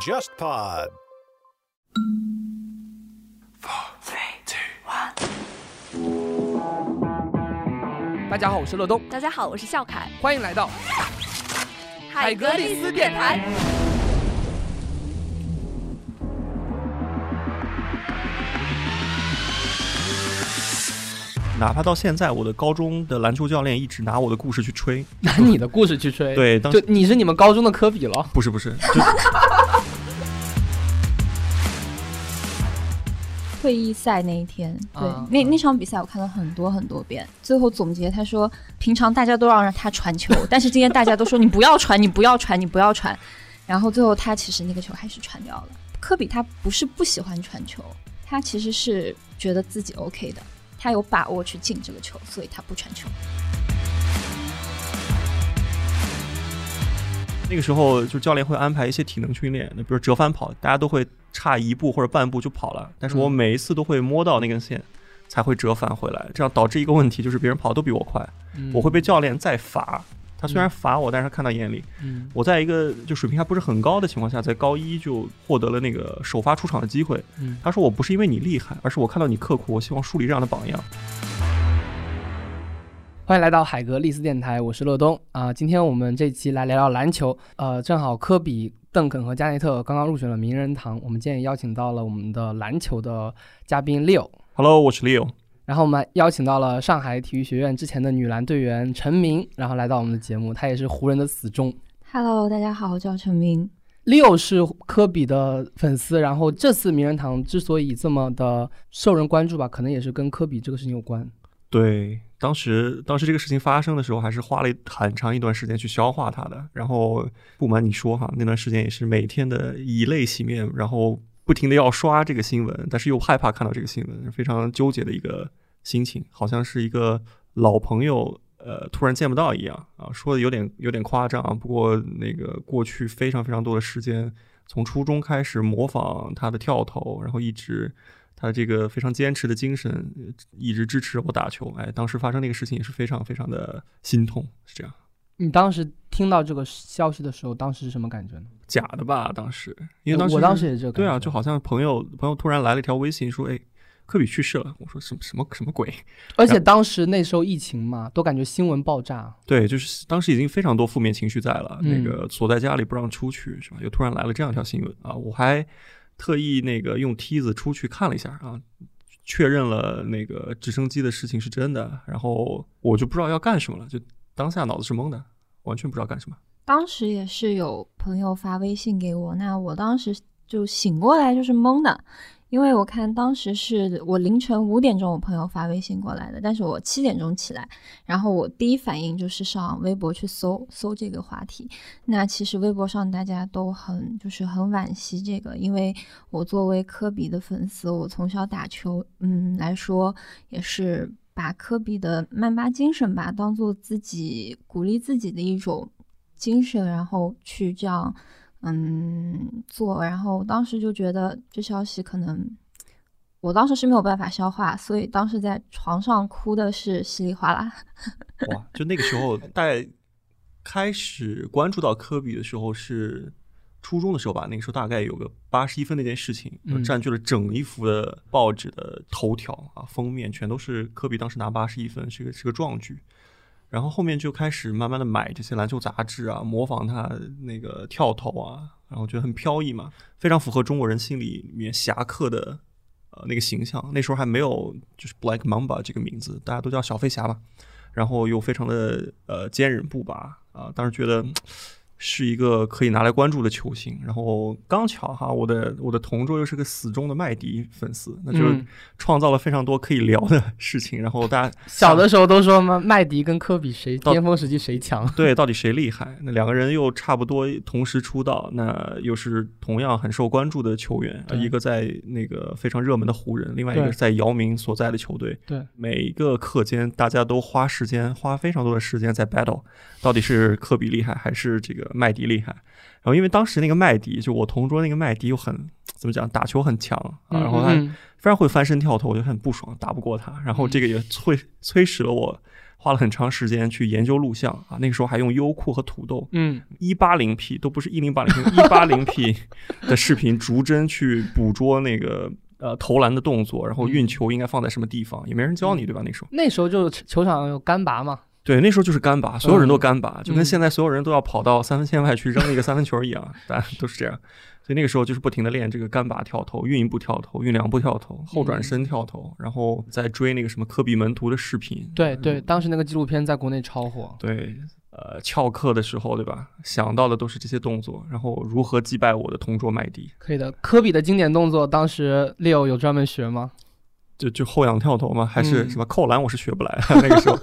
JustPod。大家好，我是乐东，大家好，我是笑凯，欢迎来到海格力斯电台。哪怕到现在，我的高中的篮球教练一直拿我的故事去吹，拿你的故事去吹。对，当就你是你们高中的科比了。不是不是，就 退役赛那一天，对，啊那那场比赛我看了很多很多遍。最后总结，他说平常大家都让他传球，但是今天大家都说你不要传，你不要传，你不要传。然后最后他其实那个球还是传掉了。科比他不是不喜欢传球，他其实是觉得自己 OK 的，他有把握去进这个球，所以他不传球。那个时候就教练会安排一些体能训练，那比如折返跑，大家都会差一步或者半步就跑了，但是我嗯每一次都会摸到那根线。才会折返回来，这样导致一个问题，就是别人跑得都比我快，嗯我会被教练再罚。他虽然罚我，但是他看到眼里。嗯我在一个就水平还不是很高的情况下，在高一就获得了那个首发出场的机会。嗯他说我不是因为你厉害，而是我看到你刻苦，我希望树立这样的榜样。欢迎来到海格力斯电台，我是乐东啊、今天我们这期来聊聊篮球，呃，正好科比、邓肯和加内特刚刚入选了名人堂，我们今天也邀请到了我们的篮球的嘉宾 Leo，Hello，我是 Leo。然后我们还邀请到了上海体育学院之前的女篮队员陈明，然后来到我们的节目，她也是湖人的死忠。Hello，大家好，我叫陈明。Leo 是科比的粉丝，然后这次名人堂之所以这么的受人关注吧，可能也是跟科比这个事情有关。对，当时当时这个事情发生的时候，还是花了很长一段时间去消化它的。然后不瞒你说哈，那段时间也是每天的以泪洗面，然后不停的要刷这个新闻，但是又害怕看到这个新闻，非常纠结的一个心情，好像是一个老朋友。呃，突然见不到一样啊，说的有点有点夸张啊。不过那个过去非常非常多的时间，从初中开始模仿他的跳投，然后一直他这个非常坚持的精神，一直支持我打球。哎，当时发生那个事情也是非常非常的心痛，是这样。你当时听到这个消息的时候，当时是什么感觉呢？假的吧？当时，因为当时我当时也这个。对啊，就好像朋友朋友突然来了一条微信说，哎，科比去世了。我说什么什么什么鬼？而且当时那时候疫情嘛，都感觉新闻爆炸。对，就是当时已经非常多负面情绪在了，嗯那个锁在家里不让出去，是吧？又突然来了这样一条新闻啊！我还特意那个用梯子出去看了一下啊，确认了那个直升机的事情是真的，然后我就不知道要干什么了，就当下脑子是懵的，完全不知道干什么。当时也是有朋友发微信给我，那我当时就醒过来就是懵的，因为我看当时是我凌晨五点钟我朋友发微信过来的，但是我七点钟起来，然后我第一反应就是上微博去搜搜这个话题。那其实微博上大家都很就是很惋惜这个，因为我作为科比的粉丝，我从小打球，嗯来说也是把科比的曼巴精神吧当做自己鼓励自己的一种。精神，然后去这样，嗯，做。然后当时就觉得这消息可能，我当时是没有办法消化，所以当时在床上哭的是稀里哗啦。哇，就那个时候，大开始关注到科比的时候是初中的时候吧。那个时候大概有个八十一分那件事情，嗯占据了整一幅的报纸的头条啊，封面全都是科比当时拿八十一分，是个是个壮举。然后后面就开始慢慢的买这些篮球杂志啊，模仿他那个跳投啊，然后觉得很飘逸嘛，非常符合中国人心里面侠客的呃那个形象。那时候还没有就是 Black Mamba 这个名字，大家都叫小飞侠嘛。然后又非常的呃坚韧不拔啊，当时觉得嗯是一个可以拿来关注的球星。然后刚巧哈，我的我的同桌又是个死忠的麦迪粉丝，那就嗯创造了非常多可以聊的事情。然后大家小的时候都说嘛，麦迪跟科比谁巅峰时期谁强？对，到底谁厉害？那两个人又差不多同时出道，那又是同样很受关注的球员，一个在那个非常热门的湖人，另外一个是在姚明所在的球队。对，每一个课间大家都花时间，花非常多的时间在 battle，到底是科比厉害还是这个麦迪厉害？然后因为当时那个麦迪，就我同桌那个麦迪又很 怎么讲，打球很强啊，然后他非常会翻身跳投，我就很不爽，打不过他。然后这个也催催使了我花了很长时间去研究录像啊，那个时候还用优酷和土豆，嗯，一八零 P 都不是一零八零 P，一八零 P 的视频，逐帧去捕捉那个呃投篮的动作，然后运球应该放在什么地方，也没人教你，对吧？那时候，那时候就球场有干拔嘛，对，那时候就是干拔，所有人都干拔，就跟嗯现在所有人都要跑到三分线外去扔一个三分球一样，大家都是这样。所以那个时候就是不停的练这个干拔跳投、运一步跳投、运两步跳投、后转身跳投，然后再追那个什么科比门徒的视频。对对，当时那个纪录片在国内超火。对，呃，翘课的时候，对吧？想到的都是这些动作，然后如何击败我的同桌麦迪，可以的，科比的经典动作，当时 Leo 有专门学吗？就就后仰跳投吗？还是嗯什么扣篮？我是学不来，那个时候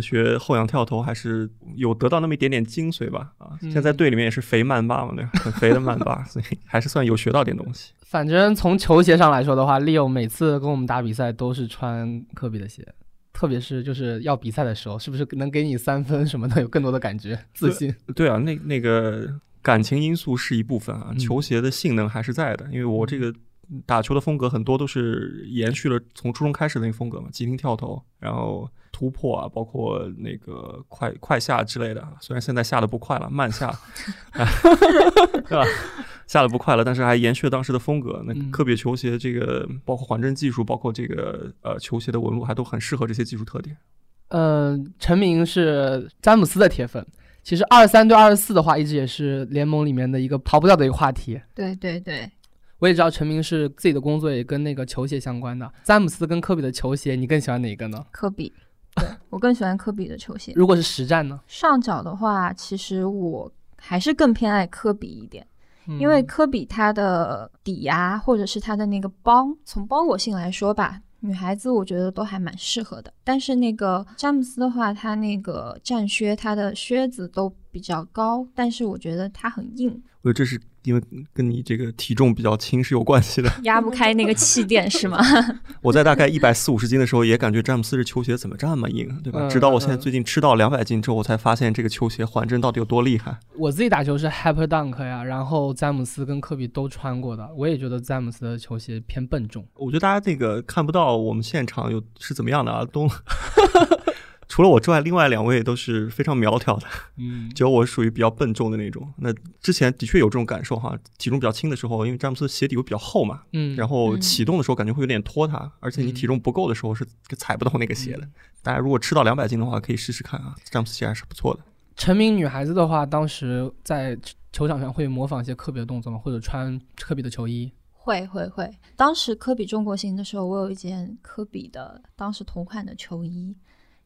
学后仰跳投还是有得到那么一点点精髓吧。啊，嗯现在队里面也是肥曼巴嘛，对吧？很肥的曼巴，所以还是算有学到点东西。反正从球鞋上来说的话，Leo 每次跟我们打比赛都是穿科比的鞋，特别是就是要比赛的时候，是不是能给你三分什么的有更多的感觉、自信？对啊，那那个感情因素是一部分啊，嗯球鞋的性能还是在的，因为我这个打球的风格很多都是延续了从初中开始的那个风格嘛，急停跳投，然后突破啊，包括那个快快下之类的。虽然现在下的不快了，慢下 啊对吧？下的不快了，但是还延续了当时的风格。那嗯科比球鞋这个包括缓震技术，包括这个呃球鞋的纹路，还都很适合这些技术特点。呃，陈明是詹姆斯的铁粉。其实二三对二十四的话，一直也是联盟里面的一个逃不掉的一个话题。对对对，我也知道陈明是自己的工作也跟那个球鞋相关的。詹姆斯跟科比的球鞋，你更喜欢哪个呢？科比，对我更喜欢科比的球鞋。如果是实战呢？上脚的话，其实我还是更偏爱科比一点，嗯因为科比它的底啊，或者是它的那个帮，从包裹性来说吧，女孩子我觉得都还蛮适合的。但是那个詹姆斯的话，他那个战靴，他的靴子都比较高，但是我觉得它很硬，我觉得这是因为跟你这个体重比较轻是有关系的。压不开那个气垫，是吗？我在大概一百四五十斤的时候，也感觉詹姆斯这球鞋怎么这么硬，对吧？嗯直到我现在嗯最近吃到两百斤之后，我才发现这个球鞋缓震到底有多厉害。我自己打球是 Hyper Dunk 呀，然后詹姆斯跟科比都穿过的，我也觉得詹姆斯的球鞋偏笨重。我觉得大家这个看不到我们现场有是怎么样的啊，都 除了我之外，另外两位都是非常苗条的，嗯，只有我属于比较笨重的那种。那之前的确有这种感受哈，体重比较轻的时候，因为詹姆斯鞋底会比较厚嘛，嗯，然后嗯启动的时候感觉会有点拖沓，而且你体重不够的时候是踩不到那个鞋的。大家如果吃到两百斤的话，可以试试看啊，詹姆斯鞋还是不错的。成名女孩子的话，当时在球场上会模仿一些科比的动作吗？或者穿科比的球衣？会会会。当时科比中国行的时候，我有一件科比的当时同款的球衣，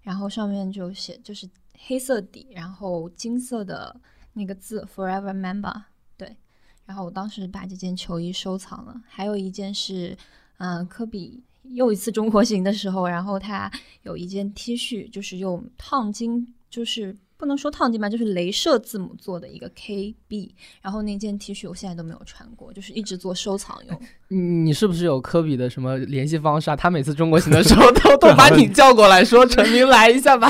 然后上面就写就是黑色底，然后金色的那个字 Forever Member。对，然后我当时把这件球衣收藏了。还有一件是，嗯、科比又一次中国行的时候，然后他有一件 T 恤，就是用烫金，就是。不能说烫金吧，就是镭射字母做的一个 KB，然后那件 T 恤我现在都没有穿过，就是一直做收藏用。你你是不是有科比的什么联系方式啊？他每次中国行的时候 都都把你叫过来说：“陈明来一下吧。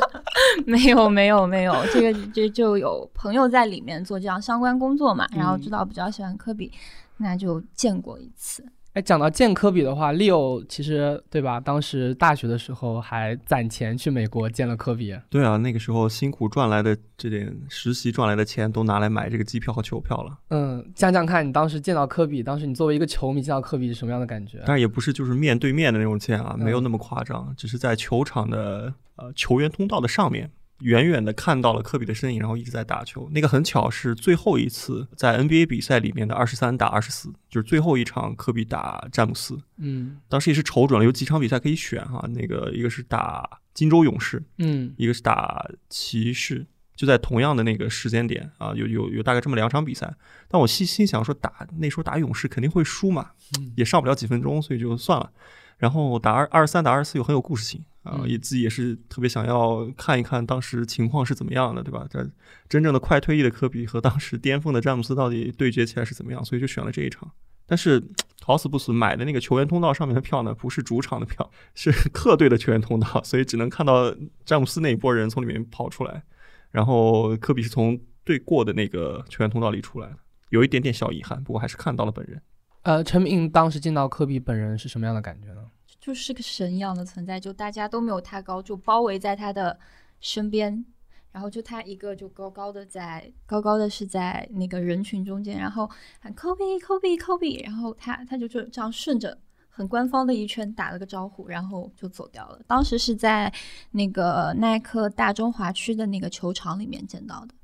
没有没有没有，这个这就有朋友在里面做这样相关工作嘛，然后知道比较喜欢科比，那就见过一次。”哎，讲到见科比的话，Leo 其实对吧？当时大学的时候还攒钱去美国见了科比。对啊，那个时候辛苦赚来的这点实习赚来的钱都拿来买这个机票和球票了。嗯，讲讲看你当时见到科比，当时你作为一个球迷见到科比是什么样的感觉？当然也不是就是面对面的那种见啊，没有嗯那么夸张，只是在球场的呃球员通道的上面，远远的看到了科比的身影，然后一直在打球。那个很巧是最后一次在 NBA 比赛里面的二十三打二十四，就是最后一场科比打詹姆斯。嗯当时也是瞅准了有几场比赛可以选哈、那个一个是打金州勇士，嗯一个是打骑士，就在同样的那个时间点啊，有有有大概这么两场比赛。但我心心想说打那时候打勇士肯定会输嘛，嗯也上不了几分钟，所以就算了。然后打二二十三打二十四又很有故事性啊，嗯也自己也是特别想要看一看当时情况是怎么样的，对吧？这真正的快退役的科比和当时巅峰的詹姆斯到底对决起来是怎么样？所以就选了这一场。但是好死不死买的那个球员通道上面的票呢，不是主场的票，是客队的球员通道，所以只能看到詹姆斯那一波人从里面跑出来，然后科比是从对过的那个球员通道里出来的，有一点点小遗憾，不过还是看到了本人。呃，陈明当时见到科比本人是什么样的感觉呢？就是个神一样的存在，就大家都没有他高，就包围在他的身边，然后就他一个就高高的在高高的是在那个人群中间，然后喊科比，科比科比然后他他就就这样顺着很官方的一圈打了个招呼，然后就走掉了。当时是在那个耐克大中华区的那个球场里面见到的。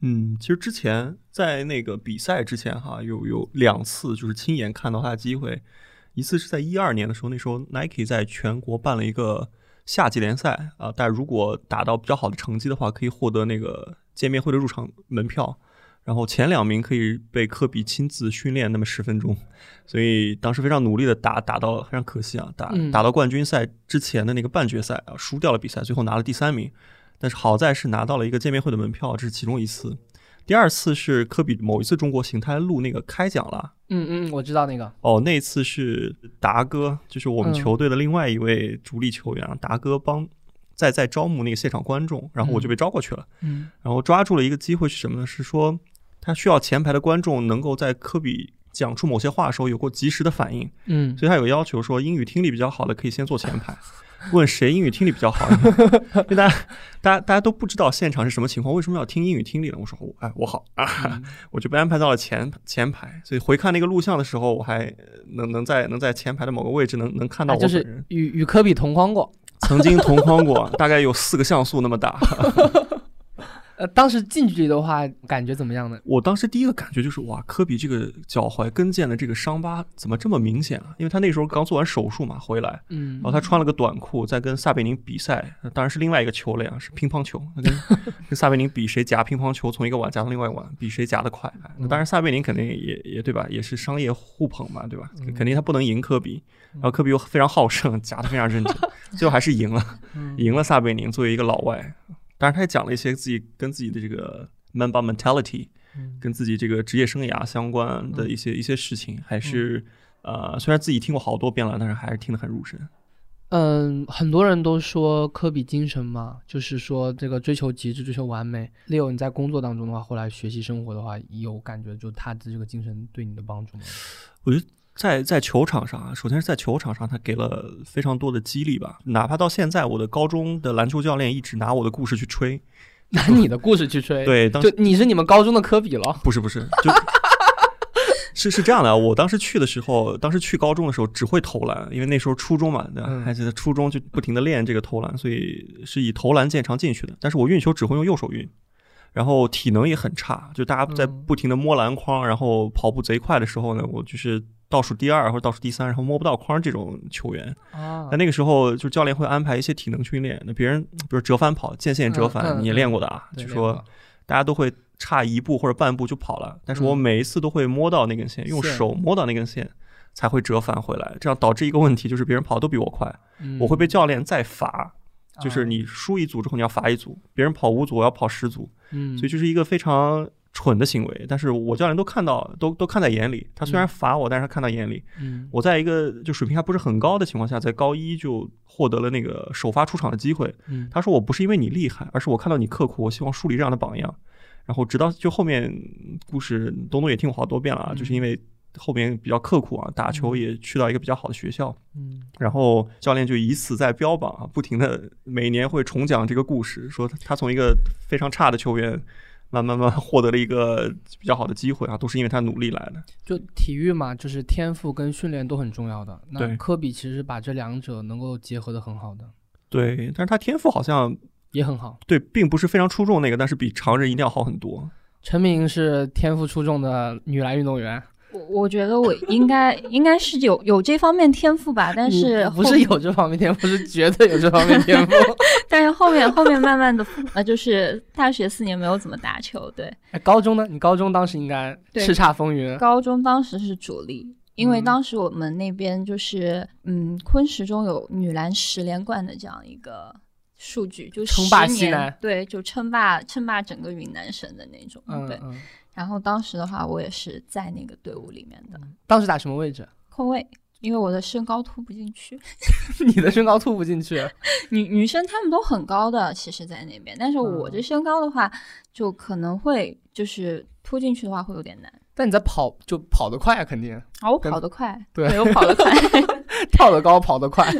嗯，其实之前在那个比赛之前哈，有有两次就是亲眼看到他的机会，一次是在一二年的时候，那时候 Nike 在全国办了一个夏季联赛啊，但如果打到比较好的成绩的话，可以获得那个见面会的入场门票，然后前两名可以被科比亲自训练那么十分钟，所以当时非常努力的打，打到非常可惜啊，打打到冠军赛之前的那个半决赛啊，输掉了比赛，最后拿了第三名。但是好在是拿到了一个见面会的门票，这是其中一次。第二次是科比某一次中国行，他还录那个开讲了。嗯嗯，我知道那个。哦，那次是达哥，就是我们球队的另外一位主力球员，达哥帮在在招募那个现场观众，然后我就被招过去了。嗯，然后抓住了一个机会是什么呢？是说他需要前排的观众能够在科比讲出某些话的时候有过及时的反应。嗯，所以他有要求说，英语听力比较好的可以先坐前排。问谁英语听力比较好？因为大家，大家，大家都不知道现场是什么情况，为什么要听英语听力呢？我说，哎，我好啊，我就被安排到了前前排。所以回看那个录像的时候，我还能能在能在前排的某个位置能能看到我就是。与与科比同框过，曾经同框过，大概有四个像素那么大。呃，当时近距离的话，感觉怎么样呢？我当时第一个感觉就是，哇，科比这个脚踝跟腱的这个伤疤怎么这么明显啊？因为他那时候刚做完手术嘛，回来，嗯，然后他穿了个短裤，在跟萨贝宁比赛，当然是另外一个球类啊，是乒乓球，跟 跟萨贝宁比谁夹乒乓球从一个碗夹到另外一碗，比谁夹得快。当然萨贝宁肯定也也对吧，也是商业互捧嘛，对吧？肯定他不能赢科比，然后科比又非常好胜，夹得非常认真，最后还是赢了，赢了萨贝宁，作为一个老外。当然，他也讲了一些自己跟自己的这个 Mamba mentality，跟自己这个职业生涯相关的一些一些事情，还是呃，虽然自己听过好多遍了，但是还是听得很入神。嗯，很多人都说科比精神嘛，就是说这个追求极致、追求完美。Leo，你在工作当中的话，后来学习生活的话，有感觉就他的这个精神对你的帮助吗？我觉得。在在球场上啊，首先是在球场上，他给了非常多的激励吧。哪怕到现在，我的高中的篮球教练一直拿我的故事去吹，拿你的故事去吹。对，当就你是你们高中的科比了？不是不是，就，是是这样的。我当时去的时候，当时去高中的时候只会投篮，因为那时候初中嘛，对吧？还记得初中就不停的练这个投篮，所以是以投篮见长进去的。但是我运球只会用右手运，然后体能也很差，就大家在不停的摸篮筐，然后跑步贼快的时候呢，我就是。倒数第二或者倒数第三，然后摸不到框这种球员啊，那那个时候就教练会安排一些体能训练。那别人比如折返跑、间线折返，你也练过的啊？就说大家都会差一步或者半步就跑了，但是我每一次都会摸到那根线，用手摸到那根线才会折返回来。这样导致一个问题，就是别人跑都比我快，我会被教练再罚。就是你输一组之后你要罚一组，别人跑五组我要跑十组，嗯，所以就是一个非常。蠢的行为，但是我教练都看到，都都看在眼里。他虽然罚我，但是他看到眼里。嗯，我在一个就水平还不是很高的情况下，在高一就获得了那个首发出场的机会。嗯，他说我不是因为你厉害，而是我看到你刻苦，我希望树立这样的榜样。然后直到就后面故事，东东也听过好多遍了啊，就是因为后面比较刻苦啊，打球也去到一个比较好的学校。嗯，然后教练就以此在标榜啊，不停的每年会重讲这个故事，说他从一个非常差的球员。慢慢慢获得了一个比较好的机会啊，都是因为他努力来的。就体育嘛，就是天赋跟训练都很重要的。那科比其实把这两者能够结合的很好的。对，但是他天赋好像也很好。对，并不是非常出众那个，但是比常人一定要好很多。陈明是天赋出众的女篮运动员。我我觉得我应该应该是有有这方面天赋吧，但是不是有这方面天赋，是绝对有这方面天赋。但是后面后面慢慢的呃，就是大学四年没有怎么打球，对。哎，高中呢？你高中当时应该叱咤风云。高中当时是主力，因为当时我们那边就是嗯，昆石中有女篮十连冠的这样一个数据，就称霸西南，对，就称霸称霸整个云南省的那种，对。然后当时的话，我也是在那个队伍里面的。当时打什么位置？空位，因为我的身高突不进去。你的身高突不进去？女女生她们都很高的，其实，在那边。但是我这身高的话，就可能会就是突进去的话会有点难。但你在跑就跑得快啊，肯定啊，我跑得快，对我跑得快。跳得高，跑得快。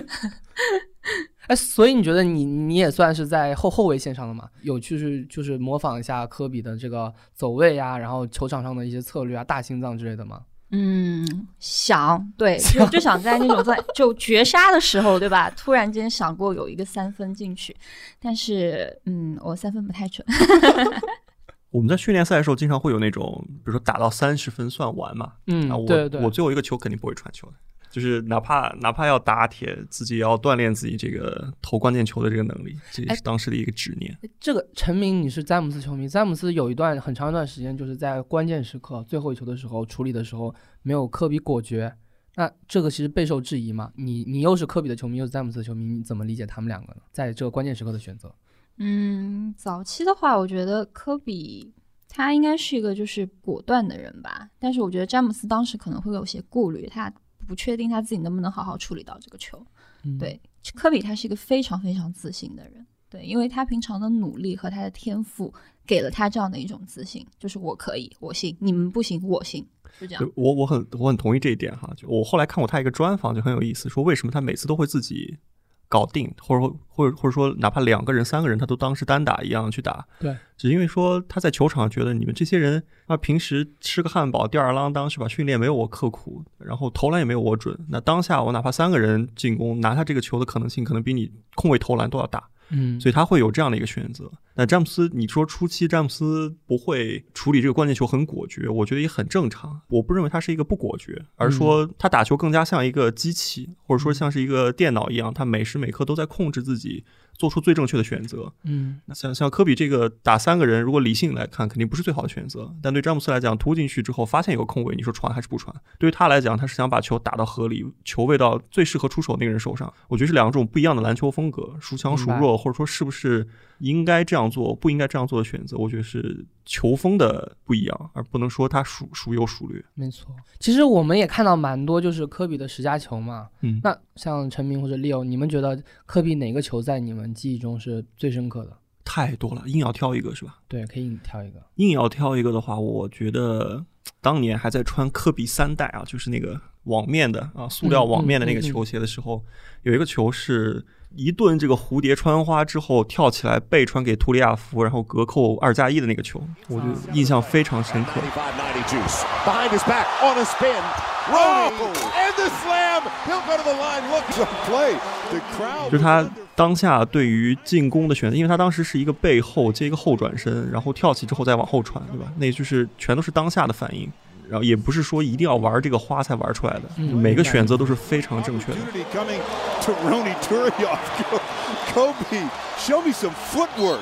哎，所以你觉得你你也算是在后后卫线上的嘛？有就是就是模仿一下科比的这个走位呀、然后球场上的一些策略啊，大心脏之类的吗？嗯，想对，就就想在那种在就绝杀的时候，对吧？突然间想过有一个三分进去，但是嗯，我三分不太准。我们在训练赛的时候，经常会有那种，比如说打到三十分算完嘛。嗯啊，我对对我最后一个球肯定不会传球的，就是哪怕哪怕要打铁，自己也要锻炼自己这个投关键球的这个能力，这也哎是当时的一个执念。这个陈明，你是詹姆斯球迷，詹姆斯有一段很长一段时间就是在关键时刻最后一球的时候处理的时候没有科比果决，那这个其实备受质疑嘛。你你又是科比的球迷，又是詹姆斯的球迷，你怎么理解他们两个呢？在这个关键时刻的选择？嗯，早期的话，我觉得科比他应该是一个就是果断的人吧，但是我觉得詹姆斯当时可能会有些顾虑，他不确定他自己能不能好好处理到这个球。嗯，对，科比他是一个非常非常自信的人，对，因为他平常的努力和他的天赋给了他这样的一种自信，就是我可以，我行，你们不行，我行，就这样。我我很我很同意这一点哈。就我后来看过他一个专访，就很有意思，说为什么他每次都会自己搞定，或者说或者或者说哪怕两个人、三个人，他都当是单打一样去打。对，只因为说他在球场觉得你们这些人啊，平时吃个汉堡吊儿郎当是吧？训练没有我刻苦，然后投篮也没有我准。那当下我哪怕三个人进攻拿下这个球的可能性，可能比你空位投篮都要大。嗯，所以他会有这样的一个选择。那詹姆斯，你说初期詹姆斯不会处理这个关键球很果决，我觉得也很正常。我不认为他是一个不果决，而说他打球更加像一个机器，或者说像是一个电脑一样，他每时每刻都在控制自己做出最正确的选择。嗯那像像科比这个打三个人，如果理性来看，肯定不是最好的选择。但对詹姆斯来讲，突进去之后发现有个空位，你说传还是不传？对于他来讲，他是想把球打到河里，球喂到最适合出手那个人手上。我觉得是两种不一样的篮球风格，孰强孰弱，或者说是不是应该这样做，不应该这样做的选择，我觉得是球风的不一样，而不能说他孰孰优孰劣。没错。其实我们也看到蛮多就是科比的十佳球嘛。嗯，那像陈明或者 Leo，你们觉得科比哪个球在你们记忆中是最深刻的？太多了，硬要挑一个是吧？对，可以硬挑一个。硬要挑一个的话，我觉得当年还在穿科比三代啊，就是那个网面的啊，塑料网面的那个球鞋的时候，有一个球是一顿这个蝴蝶穿花之后跳起来背传给图里亚夫，然后隔扣二加一的那个球，我就印象非常深刻。95-90 juice. Behind his back on a spin. Roll and the slam. He'll go to the line. Look the play. The crowd. 就他当下对于进攻的选择，因为他当时是一个背后接一个后转身，然后跳起之后再往后传，对吧？那就是全都是当下的反应，然后也不是说一定要玩这个花才玩出来的，嗯每个选择都是非常正确的。Coming to Rooney Turioff. Kobe, show me some footwork.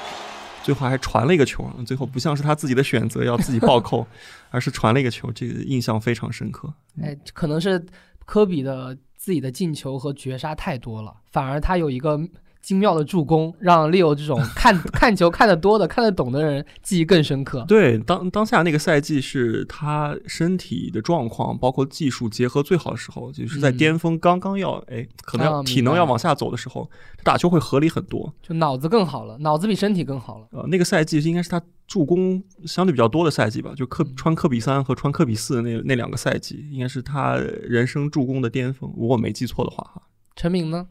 最后还传了一个球，最后不像是他自己的选择要自己暴扣，而是传了一个球，这个印象非常深刻。哎，可能是科比的自己的进球和绝杀太多了，反而他有一个精妙的助攻，让 Leo 这种 看看球看得多的、看得懂的人记忆更深刻。对，当当下那个赛季是他身体的状况，包括技术结合最好的时候，就是在嗯巅峰刚刚要哎，可能啊要体能要往下走的时候，他打球会合理很多。就脑子更好了，脑子比身体更好了。呃，那个赛季应该是他助攻相对比较多的赛季吧，就科嗯穿科比三和穿科比四那那两个赛季，应该是他人生助攻的巅峰，如果没记错的话哈。陈明呢？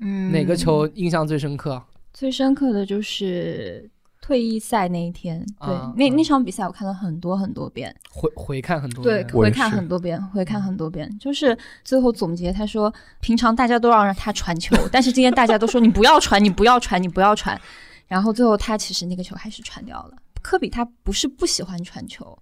嗯，哪个球印象最深刻？最深刻的就是退役赛那一天，对，啊那啊那场比赛我看了很多很多遍，回回看很多，遍对回看很多遍，回看很多遍。就是最后总结，他说，平常大家都要让他传球，但是今天大家都说你不要传，你不要传，你不要传。然后最后他其实那个球还是传掉了。科比他不是不喜欢传球，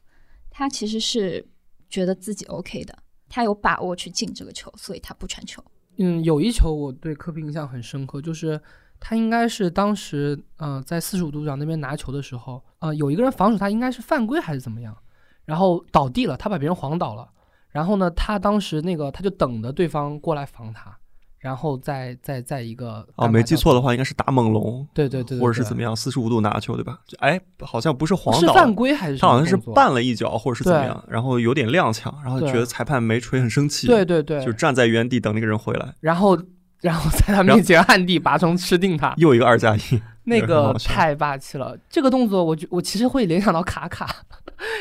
他其实是觉得自己 OK 的，他有把握去进这个球，所以他不传球。嗯，有一球我对科比印象很深刻，就是他应该是当时呃在四十五度角那边拿球的时候，呃有一个人防守他应该是犯规还是怎么样，然后倒地了，他把别人晃倒了，然后呢他当时那个他就等着对方过来防他，然后再再再一个哦，没记错的，话，应该是打猛龙，对对对或者是怎么样，四十五度拿球，对吧？哎，好像不是黄是，犯规还是他好像是绊了一脚，或者是怎么样，然后有点踉跄，然后觉得裁判没吹，很生气，对对对，就站在原地等那个人回来，然后 然后在他面前暗地拔葱吃定他，又一个二加一，那个太霸气了。这个动作我觉我其实会联想到卡卡，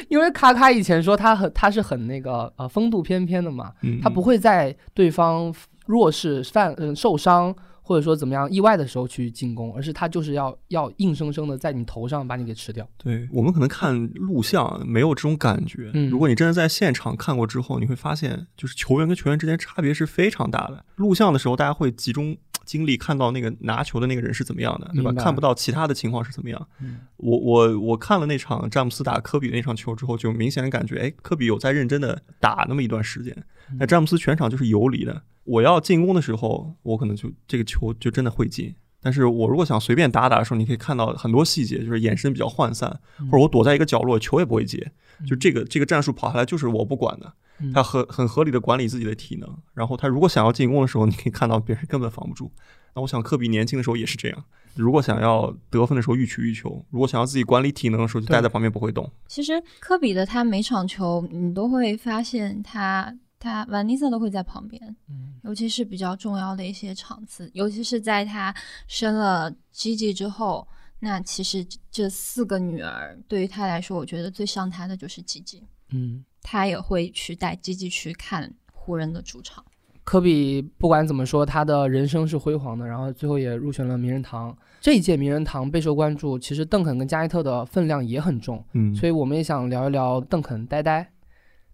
因为卡卡以前说他很他是很那个呃风度翩翩的嘛，嗯，他不会在对方弱势犯嗯受伤或者说怎么样意外的时候去进攻，而是他就是要要硬生生的在你头上把你给吃掉。对我们可能看录像没有这种感觉，嗯如果你真的在现场看过之后，你会发现，就是球员跟球员之间差别是非常大的。录像的时候，大家会集中精力看到那个拿球的那个人是怎么样的，对吧？看不到其他的情况是怎么样。嗯我我我看了那场詹姆斯打科比那场球之后，就明显感觉，哎，科比有在认真的打那么一段时间，那詹姆斯全场就是游离的。我要进攻的时候，我可能就这个球就真的会进。但是我如果想随便打打的时候，你可以看到很多细节，就是眼神比较涣散，或者我躲在一个角落，球也不会接。就这个这个战术跑下来就是我不管的，嗯他很很合理的管理自己的体能。然后他如果想要进攻的时候，你可以看到别人根本防不住。那我想科比年轻的时候也是这样，如果想要得分的时候欲取欲求，如果想要自己管理体能的时候就待在旁边不会动。其实科比的他每场球，你都会发现他他 Vanessa 都会在旁边，嗯尤其是比较重要的一些场次，尤其是在他生了 Gigi 之后，那其实这这四个女儿对于他来说，我觉得最伤他的就是 Gigi，嗯，他也会去带 Gigi 去看湖人的主场。科比不管怎么说，他的人生是辉煌的，然后最后也入选了名人堂。这一届名人堂备受关注，其实邓肯跟加内特的分量也很重，嗯，所以我们也想聊一聊邓肯呆呆。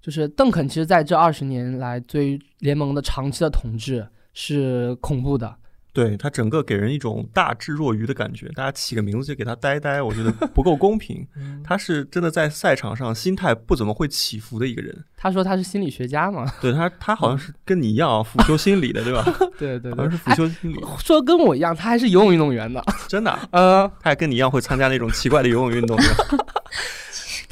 就是邓肯，其实在这二十年来对于联盟的长期的统治是恐怖的。对他整个给人一种大智若愚的感觉，大家起个名字就给他呆呆，我觉得不够公平。他是真的在赛场上心态不怎么会起伏的一个人。他说他是心理学家嘛？对他，他好像是跟你一样啊辅修心理的，对吧？对对对好像是，辅修心理，哎说跟我一样，他还是游泳运动员的。真的啊，呃，他还跟你一样会参加那种奇怪的游泳运动？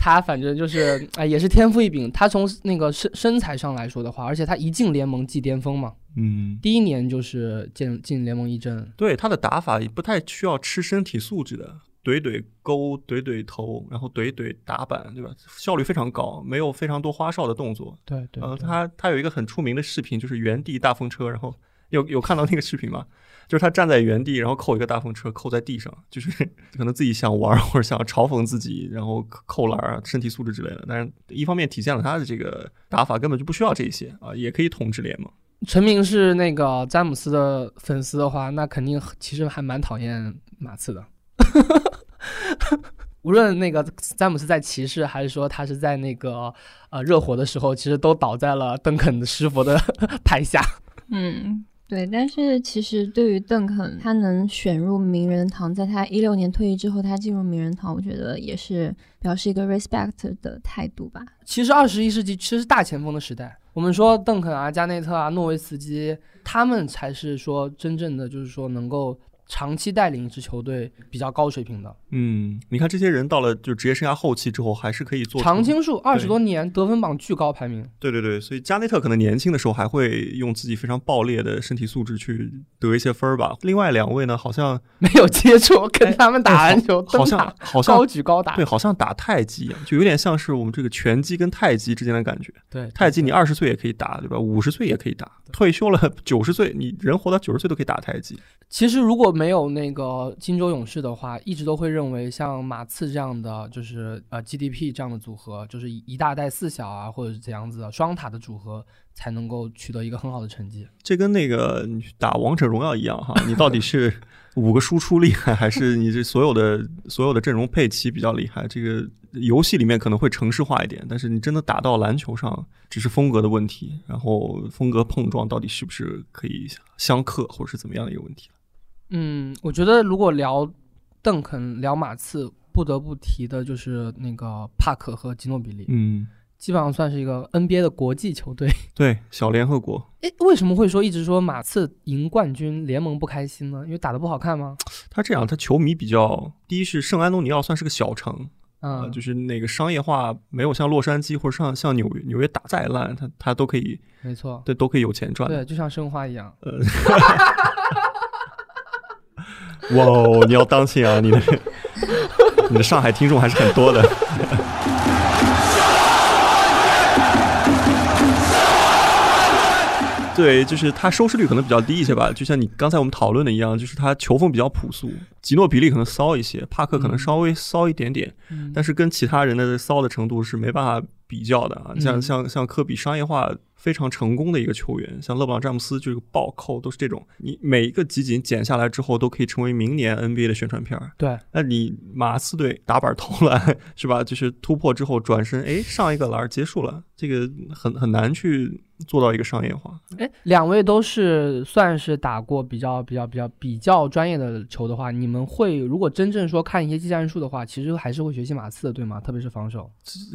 他反正就是哎，也是天赋异禀。他从那个身身材上来说的话，而且他一进联盟即巅峰嘛，嗯，第一年就是进进联盟一阵。对他的打法也不太需要吃身体素质的，怼怼勾，怼怼头，然后怼怼打板，对吧？效率非常高，没有非常多花哨的动作。对对呃，他他有一个很出名的视频，就是原地大风车，然后有有看到那个视频吗？就是他站在原地，然后扣一个大风车，扣在地上，就是 可能自己想玩或者想嘲讽自己，然后扣篮啊、身体素质之类的。但是一方面体现了他的这个打法根本就不需要这些啊，也可以统治联盟。陈明是那个詹姆斯的粉丝的话，那肯定其实还蛮讨厌马刺的。无论那个詹姆斯在骑士，还是说他是在那个呃热火的时候，其实都倒在了邓肯的师傅的 台下。嗯，对。但是其实对于邓肯，他能选入名人堂，在他一六年退役之后，他进入名人堂，我觉得也是表示一个 respect 的态度吧。其实二十一世纪其实是大前锋的时代。我们说邓肯啊、加内特啊、诺维茨基，他们才是说真正的就是说能够长期带领一支球队比较高水平的。嗯，你看这些人到了就职业生涯后期之后，还是可以做出常青树二十多年得分榜巨高排名。对对对，所以加内特可能年轻的时候还会用自己非常爆裂的身体素质去得一些分儿吧。另外两位呢，好像没有接触，跟他们打篮球，好像 好像高举高打。对，好像打太极一样，就有点像是我们这个拳击跟太极之间的感觉。对，太极你二十岁也可以打，对吧？五十岁也可以打，退休了九十岁，你人活到九十岁都可以打太极。其实如果没有那个金州勇士的话，一直都会认为像马刺这样的，就是呃 GDP 这样的组合，就是一大带四小啊，或者是怎样子的双塔的组合，才能够取得一个很好的成绩。这跟那个打王者荣耀一样哈，你到底是五个输出厉害，还是你这所有的所有的阵容配齐比较厉害？这个游戏里面可能会程式化一点，但是你真的打到篮球上，只是风格的问题，然后风格碰撞到底是不是可以相克，或者是怎么样的一个问题？嗯，我觉得如果聊邓肯、聊马刺，不得不提的就是那个帕克和吉诺比利，嗯，基本上算是一个 NBA 的国际球队。对，小联合国，诶，为什么会说一直说马刺赢冠军联盟不开心呢？因为打得不好看吗？他这样，他球迷比较，第一是圣安东尼奥算是个小城，呃，嗯，就是那个商业化没有像洛杉矶或者像像纽约纽约打再烂，他他都可以，没错，对，都可以有钱赚。对，就像申花一样。哇哦，你要当心啊！你的 你的上海听众还是很多的。对，就是他收视率可能比较低一些吧，就像你刚才我们讨论的一样，就是他球风比较朴素，吉诺比利可能骚一些，帕克可能稍微骚一点点，嗯但是跟其他人的骚的程度是没办法比较的啊。像嗯像像科比商业化非常成功的一个球员，像勒布朗詹姆斯就是个暴扣，都是这种，你每一个集锦剪下来之后，都可以成为明年 NBA 的宣传片儿。对，那你马刺队打板投篮是吧？就是突破之后转身，哎，上一个篮儿结束了，这个很很难去做到一个商业化。哎，两位都是算是打过比较比较比较比较专业的球的话，你们会如果真正说看一些技战术的话，其实还是会学习马刺的，对吗？特别是防守。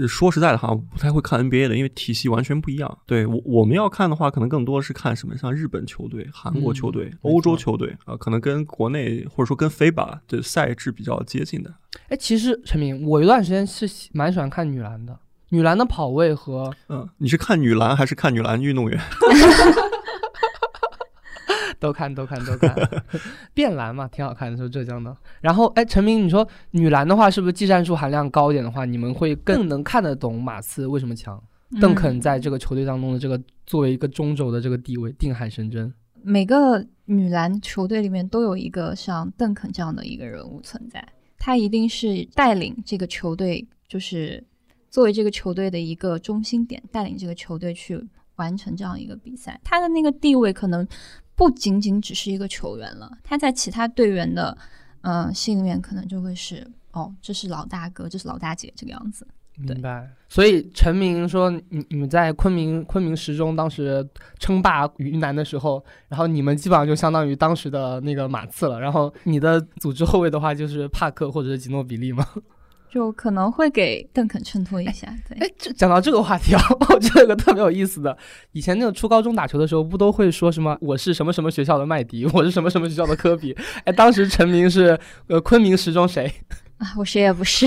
说实在的，好像不太会看 NBA 的，因为体系完全不一样。对我我们要看的话，可能更多是看什么，像日本球队、韩国球队、嗯欧洲球队啊、可能跟国内或者说跟非吧的赛制比较接近的。哎，其实陈明，我有段时间是喜蛮喜欢看女篮的，女篮的跑位和嗯，你是看女篮还是看女篮运动员？都看都看都看，变蓝嘛，挺好看的，是浙江的。然后，哎，陈明，你说女篮的话，是不是技战术含量高一点的话，你们会更能看得懂马刺为什么强？邓肯在这个球队当中的这个作为一个中轴的这个地位定海神针。每个女篮球队里面都有一个像邓肯这样的一个人物存在，他一定是带领这个球队，就是作为这个球队的一个中心点，带领这个球队去完成这样一个比赛。他的那个地位可能不仅仅只是一个球员了，他在其他队员的嗯、呃心里面可能就会是哦，这是老大哥，这是老大姐这个样子。对明白。所以陈明说，你你们在昆明昆明十中当时称霸云南的时候，然后你们基本上就相当于当时的那个马刺了。然后你的组织后卫的话就是帕克或者是吉诺比利吗。就可能会给邓肯衬托一下，对，哎，这讲到这个话题啊，我觉得有个特别有意思的，以前那个初高中打球的时候，不都会说什么我是什么什么学校的麦迪，我是什么什么学校的科比？哎，当时陈明是呃昆明十中谁？啊，我谁也不是，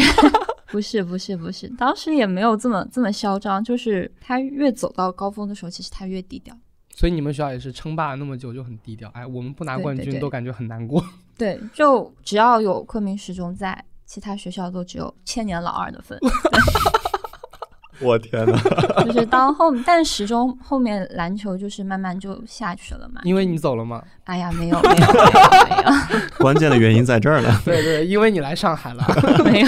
不是，不是，不是，当时也没有这么这么嚣张，就是他越走到高峰的时候，其实他越低调。所以你们学校也是称霸了那么久就很低调。哎，我们不拿冠军都感觉很难过。对，就只要有昆明十中在，其他学校都只有千年老二的份。我天哪！就是当后，但十中后面篮球就是慢慢就下去了嘛。因为你走了吗。哎呀，没有，没有，没有，没有。关键的原因在这儿呢。对对，因为你来上海了。没有，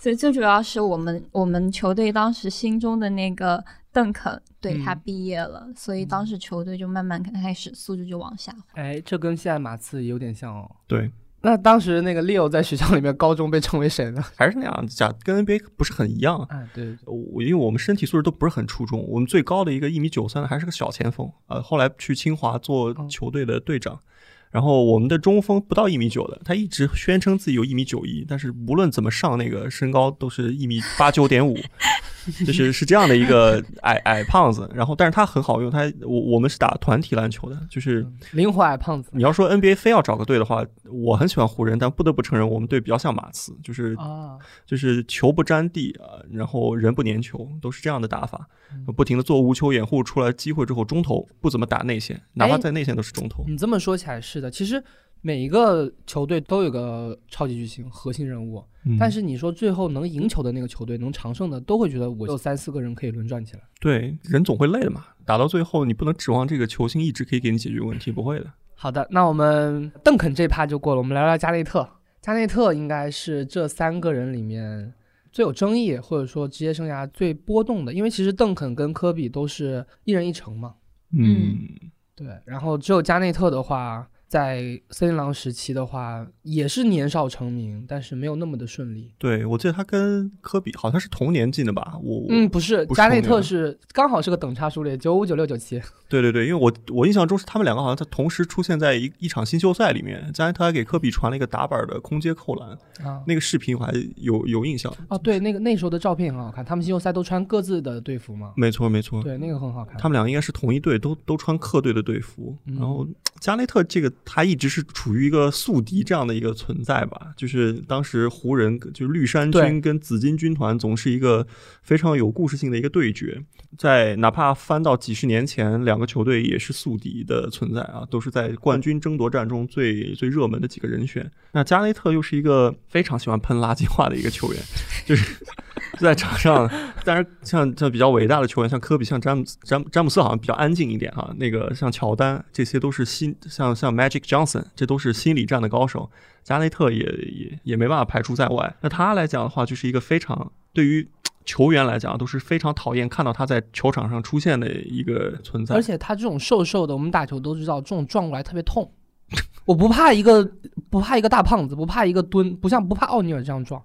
最最主要是我们我们球队当时心中的那个邓肯，对、嗯他毕业了，所以当时球队就慢慢开始素质就往下滑。哎，这跟现在马刺有点像哦。对，那当时那个 Leo 在学校里面高中被称为谁呢？还是那样子，假跟 NBA 不是很一样。哎，对，我因为我们身体素质都不是很出众，我们最高的一个一米九三的还是个小前锋，呃，后来去清华做球队的队长。然后我们的中锋不到一米九的，他一直宣称自己有一米九一，但是无论怎么上那个身高都是一米八九点五，就是是这样的一个矮矮胖子。然后但是他很好用，他我我们是打团体篮球的，就是灵活矮胖子你要说 NBA 非要找个队的话，我很喜欢湖人，但不得不承认我们队比较像马刺，就是啊，就是球不沾地啊，然后人不粘球，都是这样的打法，不停的做无球掩护，出来机会之后中投不怎么打内线，哪怕在内线都是中投。你这么说起来是的，其实每一个球队都有个超级巨星核心人物，嗯但是你说最后能赢球的那个球队能长胜的，都会觉得我有三四个人可以轮转起来。对人总会累的嘛，打到最后你不能指望这个球星一直可以给你解决问题，不会的。好的，那我们邓肯这趴就过了，我们聊聊加内特。加内特应该是这三个人里面最有争议，或者说职业生涯最波动的，因为其实邓肯跟科比都是一人一城嘛。嗯对，然后只有加内特的话，在森林狼时期的话，也是年少成名，但是没有那么的顺利。对我记得他跟科比好像是同年进的吧？我嗯，不是，不是加内特是刚好是个等差数列，九五、九六、九七。对对对，因为我我印象中是他们两个好像在同时出现在一一场新秀赛里面，加内特还给科比传了一个打板的空接扣篮，啊，那个视频我还有有印象。哦，对，那个那时候的照片也很好看，他们新秀赛都穿各自的队服嘛。没错没错，对，那个很好看。他们两个应该是同一队，都都穿客队的队服。嗯然后加内特这个他一直是处于一个宿敌这样的一个存在吧，就是当时湖人就是绿衫军跟紫金军团总是一个非常有故事性的一个对决，在哪怕翻到几十年前，两个球队也是宿敌的存在啊，都是在冠军争夺战中最最热门的几个人选。那加内特又是一个非常喜欢喷垃圾话的一个球员，就是在场上，当然像像比较伟大的球员，像科比、像詹姆斯詹詹姆斯，好像比较安静一点哈。那个像乔丹，这些都是心像像 Magic Johnson，这都是心理战的高手。加内特也也也没办法排除在外。那他来讲的话，就是一个非常对于球员来讲都是非常讨厌看到他在球场上出现的一个存在。而且他这种瘦瘦的，我们打球都知道，这种撞过来特别痛。我不怕一个不怕一个大胖子，不怕一个蹲，不像不怕奥尼尔这样撞，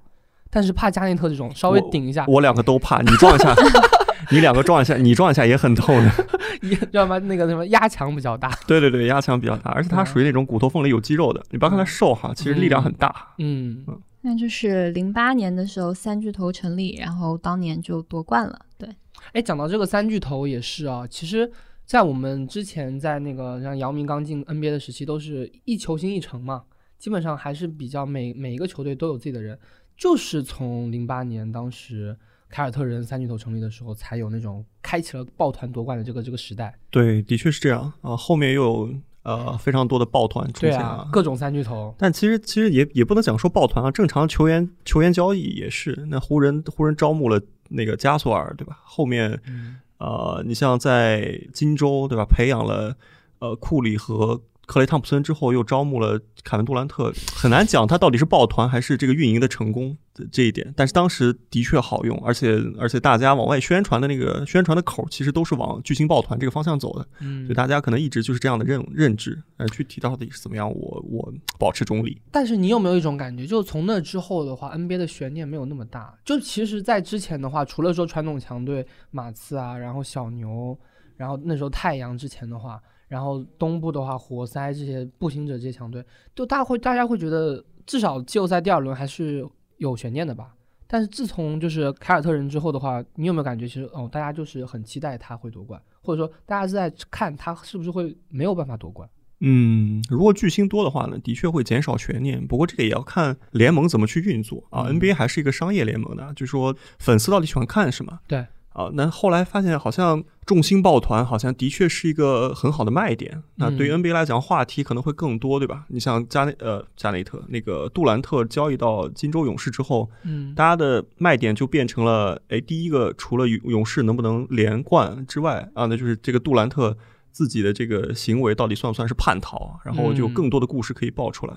但是怕加内特这种稍微顶一下。我两个都怕，你撞一下，你两个撞一下，你撞一下也很痛的。知道吗？那个什么压强比较大。对对对，压强比较大，而且他属于那种骨头缝里有肌肉的。你不要看他瘦哈，其实力量很大。嗯嗯。那就是零八年的时候，三巨头成立，然后当年就夺冠了。对。哎，讲到这个三巨头也是啊，其实。在我们之前，在那个像姚明刚进 NBA 的时期，都是一球星一城嘛，基本上还是比较每每一个球队都有自己的人。就是从零八年当时凯尔特人三巨头成立的时候，才有那种开启了抱团夺冠的这个这个时代。对，的确是这样啊。后面又有呃非常多的抱团出现啊，各种三巨头。但其实其实也也不能讲说抱团啊，正常球员球员交易也是。那湖人湖人招募了那个加索尔，对吧？后面。呃，你像在金州，对吧？培养了呃库里和克雷汤普森之后，又招募了凯文杜兰特，很难讲他到底是抱团还是这个运营的成功的这一点。但是当时的确好用，而且而且大家往外宣传的那个宣传的口，其实都是往巨星抱团这个方向走的。嗯，所以大家可能一直就是这样的认认知。呃，具体到底是怎么样，我我保持中立。但是你有没有一种感觉，就从那之后的话，NBA 的悬念没有那么大。就其实，在之前的话，除了说传统强队马刺啊，然后小牛，然后那时候太阳之前的话。然后东部的话，活塞这些步行者这些强队，就大会大家会觉得至少季后赛第二轮还是有悬念的吧。但是自从就是凯尔特人之后的话，你有没有感觉其实哦，大家就是很期待他会夺冠，或者说大家是在看他是不是会没有办法夺冠？嗯，如果巨星多的话呢，的确会减少悬念。不过这个也要看联盟怎么去运作啊。NBA 还是一个商业联盟的，就是说粉丝到底喜欢看什么？对。啊，那后来发现好像众星抱团，好像的确是一个很好的卖点。那对于 NBA 来讲，话题可能会更多，对吧？你像加内呃加内特那个杜兰特交易到金州勇士之后，嗯，大家的卖点就变成了，哎，第一个除了勇士能不能连冠之外啊，那就是这个杜兰特自己的这个行为到底算不算是叛逃？然后就更多的故事可以爆出来。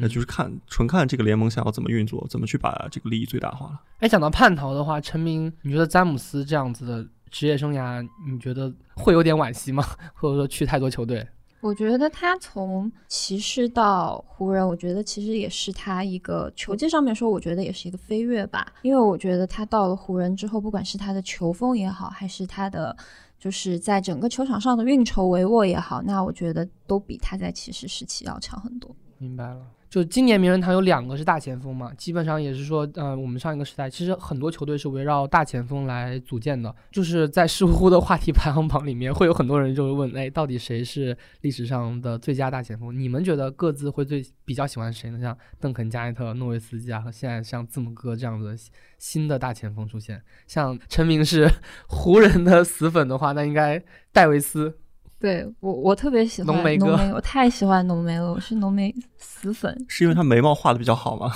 那就是看纯看这个联盟想要怎么运作，怎么去把这个利益最大化了。哎，讲到叛逃的话，陈明，你觉得詹姆斯这样子的职业生涯，你觉得会有点惋惜吗？或者说去太多球队？我觉得他从骑士到湖人，我觉得其实也是他一个球技上面说，我觉得也是一个飞跃吧。因为我觉得他到了湖人之后，不管是他的球风也好，还是他的就是在整个球场上的运筹帷幄也好，那我觉得都比他在骑士时期要强很多。明白了。就今年名人堂有两个是大前锋嘛，基本上也是说，呃，我们上一个时代其实很多球队是围绕大前锋来组建的。就是在湿乎乎的话题排行榜里面，会有很多人就会问，哎，到底谁是历史上的最佳大前锋？你们觉得各自会最比较喜欢谁呢？像邓肯、加内特、诺维斯基啊，和现在像字母哥这样的新的大前锋出现。像陈明是 湖人的死粉的话，那应该戴维斯。对我，我特别喜欢浓眉哥，我太喜欢浓眉了，我是浓眉死粉。是因为他眉毛画的比较好吗？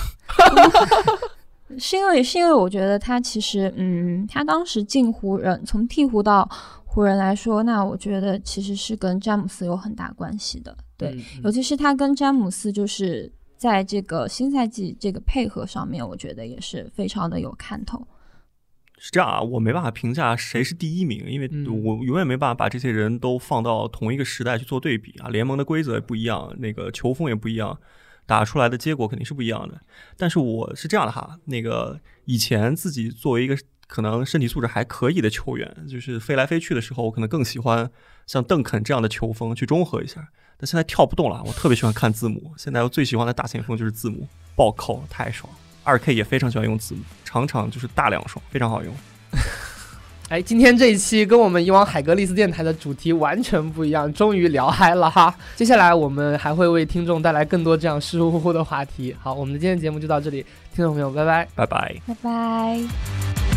是因为是因为我觉得他其实，嗯，他当时进湖人，从鹈鹕到湖人来说，那我觉得其实是跟詹姆斯有很大关系的。对，尤其是他跟詹姆斯就是在这个新赛季这个配合上面，我觉得也是非常的有看头。是这样啊，我没办法评价谁是第一名，因为我永远没办法把这些人都放到同一个时代去做对比啊。联盟的规则也不一样，那个球风也不一样，打出来的结果肯定是不一样的。但是我是这样的哈，那个以前自己作为一个可能身体素质还可以的球员，就是飞来飞去的时候，我可能更喜欢像邓肯这样的球风去中和一下。但现在跳不动了，我特别喜欢看字母。现在我最喜欢的大前锋就是字母，暴扣太爽。二 K 也非常喜欢用字母，场场就是大两双，非常好用。哎，今天这一期跟我们以往海格力斯电台的主题完全不一样，终于聊嗨了哈！接下来我们还会为听众带来更多这样湿乎乎的话题。好，我们的今天节目就到这里，听众朋友，拜拜，拜拜，拜拜。